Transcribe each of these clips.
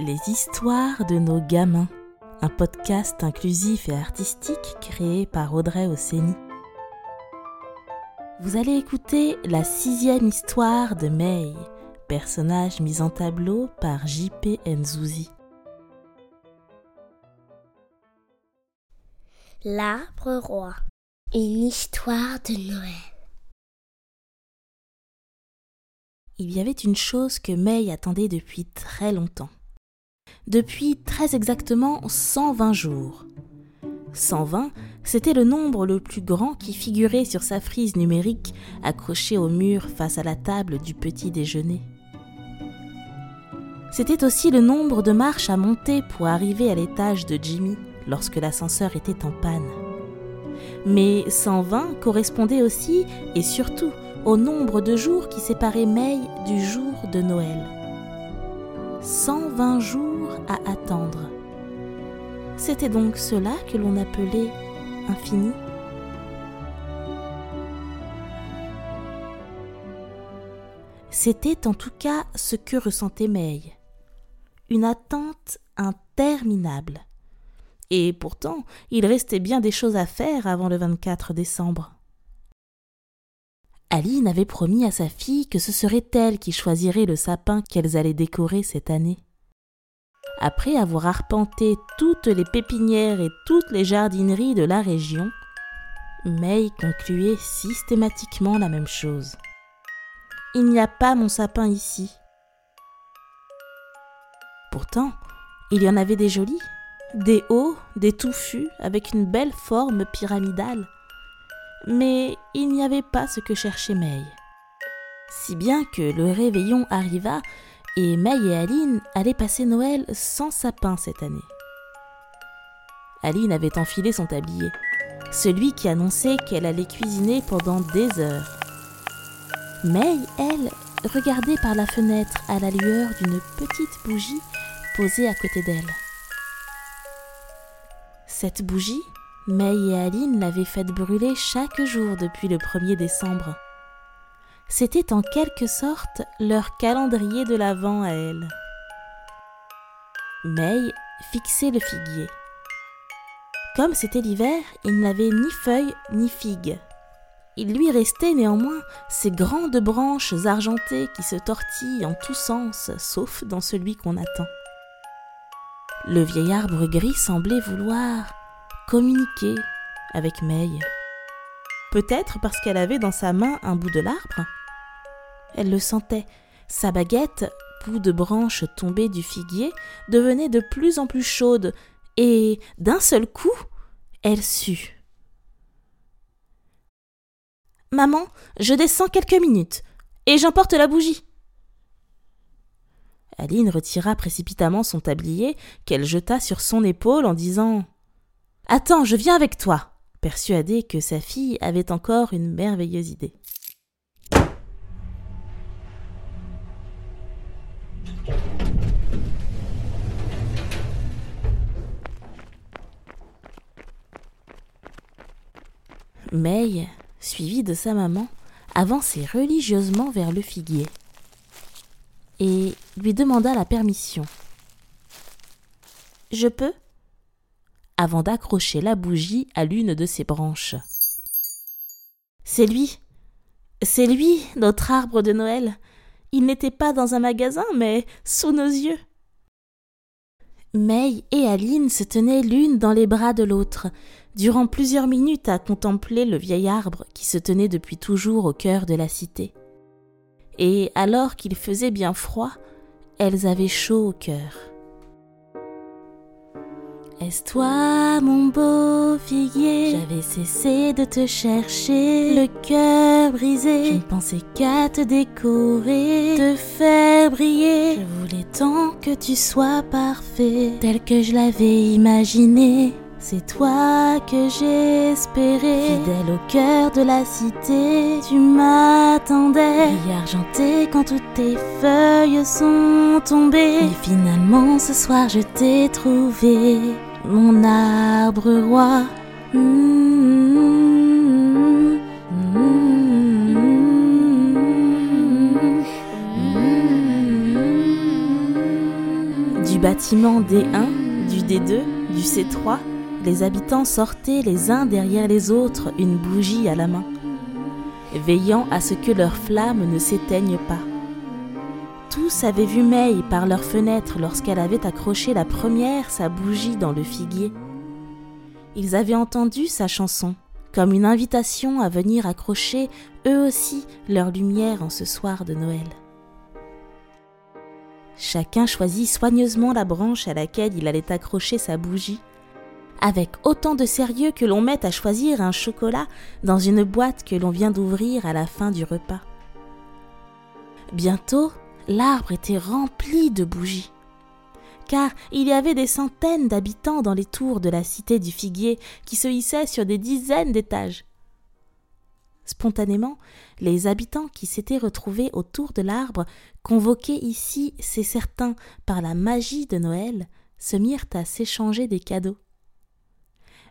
Les histoires de nos gamins, un podcast inclusif et artistique créé par Audrey Ossény. Vous allez écouter la sixième histoire de May, personnage mis en tableau par J.P. Nzouzi. L'arbre roi. Une histoire de Noël. Il y avait une chose que May attendait depuis très longtemps. Depuis très exactement 120 jours. 120, c'était le nombre le plus grand qui figurait sur sa frise numérique accrochée au mur face à la table du petit déjeuner. C'était aussi le nombre de marches à monter pour arriver à l'étage de Jimmy lorsque l'ascenseur était en panne. Mais 120 correspondait aussi et surtout au nombre de jours qui séparaient May du jour de Noël. 120 jours à attendre. C'était donc cela que l'on appelait infini. C'était en tout cas ce que ressentait May. Une attente interminable. Et pourtant, il restait bien des choses à faire avant le 24 décembre. Aline avait promis à sa fille que ce serait elle qui choisirait le sapin qu'elles allaient décorer cette année. Après avoir arpenté toutes les pépinières et toutes les jardineries de la région, May concluait systématiquement la même chose. Il n'y a pas mon sapin ici. Pourtant, il y en avait des jolis, des hauts, des touffus, avec une belle forme pyramidale. Mais il n'y avait pas ce que cherchait May. Si bien que le réveillon arriva et May et Aline allaient passer Noël sans sapin cette année. Aline avait enfilé son tablier, celui qui annonçait qu'elle allait cuisiner pendant des heures. May, elle, regardait par la fenêtre à la lueur d'une petite bougie posée à côté d'elle. Cette bougie, May et Aline l'avaient faite brûler chaque jour depuis le 1er décembre. C'était en quelque sorte leur calendrier de l'Avent à elle. May fixait le figuier. Comme c'était l'hiver, il n'avait ni feuilles ni figues. Il lui restait néanmoins ces grandes branches argentées qui se tortillent en tous sens, sauf dans celui qu'on attend. Le vieil arbre gris semblait vouloir communiquer avec May. Peut-être parce qu'elle avait dans sa main un bout de l'arbre. Elle le sentait. Sa baguette, bout de branche tombée du figuier, devenait de plus en plus chaude, et d'un seul coup, elle sut. Maman, je descends quelques minutes, et j'emporte la bougie. Aline retira précipitamment son tablier, qu'elle jeta sur son épaule en disant Attends, je viens avec toi, persuadée que sa fille avait encore une merveilleuse idée. May, suivie de sa maman, avançait religieusement vers le figuier et lui demanda la permission. Je peux? Avant d'accrocher la bougie à l'une de ses branches. C'est lui. C'est lui, notre arbre de Noël. Il n'était pas dans un magasin, mais sous nos yeux. May et Aline se tenaient l'une dans les bras de l'autre, durant plusieurs minutes à contempler le vieil arbre qui se tenait depuis toujours au cœur de la cité. Et alors qu'il faisait bien froid, elles avaient chaud au cœur. Est-ce toi, mon beau figuier? J'avais cessé de te chercher, le cœur brisé. Je ne pensais qu'à te décorer, te faire briller. Je voulais tant que tu sois parfait, tel que je l'avais imaginé. C'est toi que j'espérais, fidèle au cœur de la cité. Tu m'attendais, vie argentée quand toutes tes feuilles sont tombées. Et finalement, ce soir, je t'ai trouvé mon arbre roi. Du bâtiment D1, du D2, du C3, les habitants sortaient les uns derrière les autres une bougie à la main, veillant à ce que leurs flammes ne s'éteignent pas. Tous avaient vu May par leurs fenêtres lorsqu'elle avait accroché la première sa bougie dans le figuier. Ils avaient entendu sa chanson, comme une invitation à venir accrocher eux aussi leur lumière en ce soir de Noël. Chacun choisit soigneusement la branche à laquelle il allait accrocher sa bougie, avec autant de sérieux que l'on met à choisir un chocolat dans une boîte que l'on vient d'ouvrir à la fin du repas. Bientôt, l'arbre était rempli de bougies. Car il y avait des centaines d'habitants dans les tours de la cité du figuier qui se hissaient sur des dizaines d'étages. Spontanément, les habitants qui s'étaient retrouvés autour de l'arbre, convoqués ici, c'est certain, par la magie de Noël, se mirent à s'échanger des cadeaux.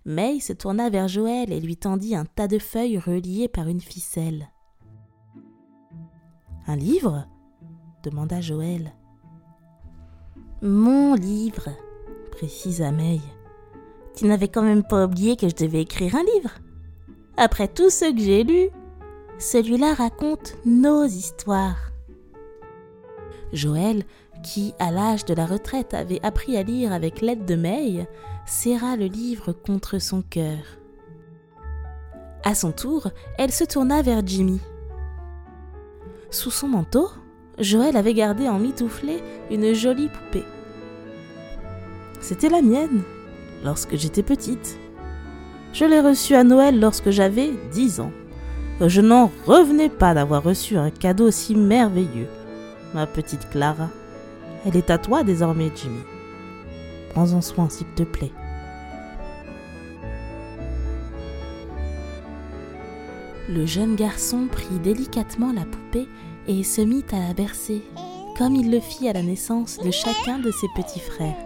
May se tourna vers Joël et lui tendit un tas de feuilles reliées par une ficelle. Un livre? Demanda Joël. Mon livre, précisa May. Tu n'avais quand même pas oublié que je devais écrire un livre. Après tout ce que j'ai lu, celui-là raconte nos histoires. Joël, qui, à l'âge de la retraite, avait appris à lire avec l'aide de May, serra le livre contre son cœur. À son tour, elle se tourna vers Jimmy. Sous son manteau, Joël avait gardé en mitouflé une jolie poupée. C'était la mienne, lorsque j'étais petite. Je l'ai reçue à Noël lorsque j'avais dix ans. Je n'en revenais pas d'avoir reçu un cadeau si merveilleux. Ma petite Clara. Elle est à toi désormais, Jimmy. Prends-en soin, s'il te plaît. Le jeune garçon prit délicatement la poupée et se mit à la bercer, comme il le fit à la naissance de chacun de ses petits frères.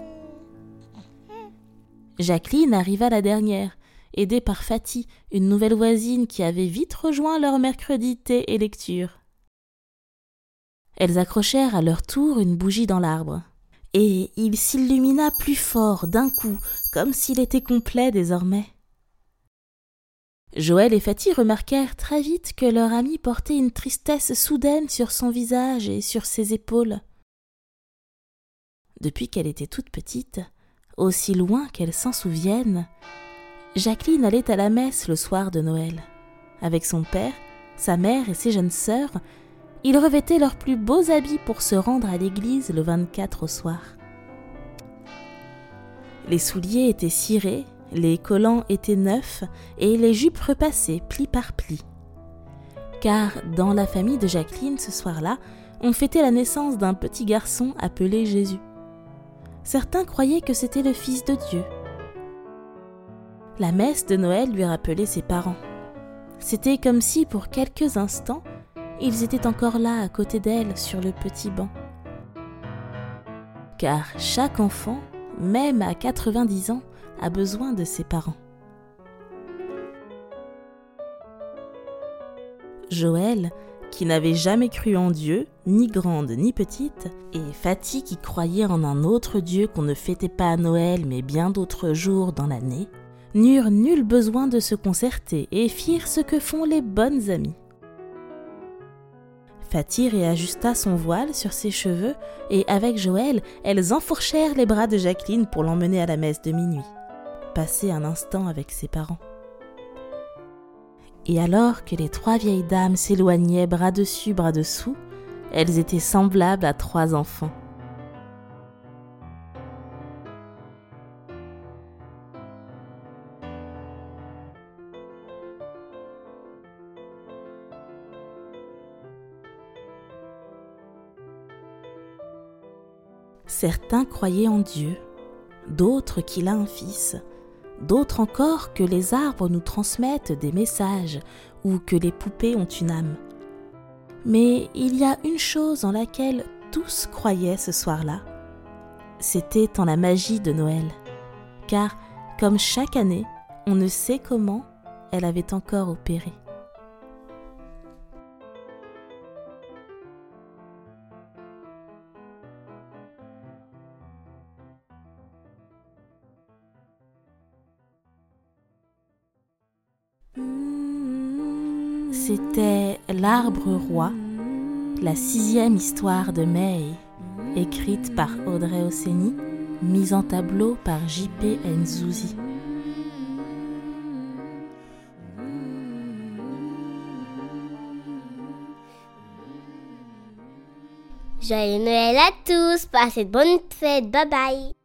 Jacqueline arriva la dernière, aidée par Fatih, une nouvelle voisine qui avait vite rejoint leur mercredi thé et lecture. Elles accrochèrent à leur tour une bougie dans l'arbre, et il s'illumina plus fort d'un coup, comme s'il était complet désormais. Joël et Fatih remarquèrent très vite que leur ami portait une tristesse soudaine sur son visage et sur ses épaules. Depuis qu'elle était toute petite, aussi loin qu'elle s'en souvienne, Jacqueline allait à la messe le soir de Noël. Avec son père, sa mère et ses jeunes sœurs, ils revêtaient leurs plus beaux habits pour se rendre à l'église le 24 au soir. Les souliers étaient cirés les collants étaient neufs et les jupes repassées pli par pli. Car dans la famille de Jacqueline ce soir-là, on fêtait la naissance d'un petit garçon appelé Jésus. Certains croyaient que c'était le Fils de Dieu. La messe de Noël lui rappelait ses parents. C'était comme si pour quelques instants, ils étaient encore là à côté d'elle sur le petit banc. Car chaque enfant, même à 90 ans, a besoin de ses parents. Joël, qui n'avait jamais cru en Dieu, ni grande ni petite, et Fatih qui croyait en un autre Dieu qu'on ne fêtait pas à Noël mais bien d'autres jours dans l'année, n'eurent nul besoin de se concerter et firent ce que font les bonnes amies. Fatih réajusta son voile sur ses cheveux et avec Joël, elles enfourchèrent les bras de Jacqueline pour l'emmener à la messe de minuit passer un instant avec ses parents. Et alors que les trois vieilles dames s'éloignaient bras dessus, bras dessous, elles étaient semblables à trois enfants. Certains croyaient en Dieu, d'autres qu'il a un fils, d'autres encore que les arbres nous transmettent des messages ou que les poupées ont une âme. Mais il y a une chose en laquelle tous croyaient ce soir-là. C'était en la magie de Noël. Car, comme chaque année, on ne sait comment elle avait encore opéré. C'était L'Arbre Roi, la sixième histoire de May, écrite par Audrey Ossény, mise en tableau par J.P. Nzouzi. Joyeux Noël à tous, passez de bonnes fêtes, bye bye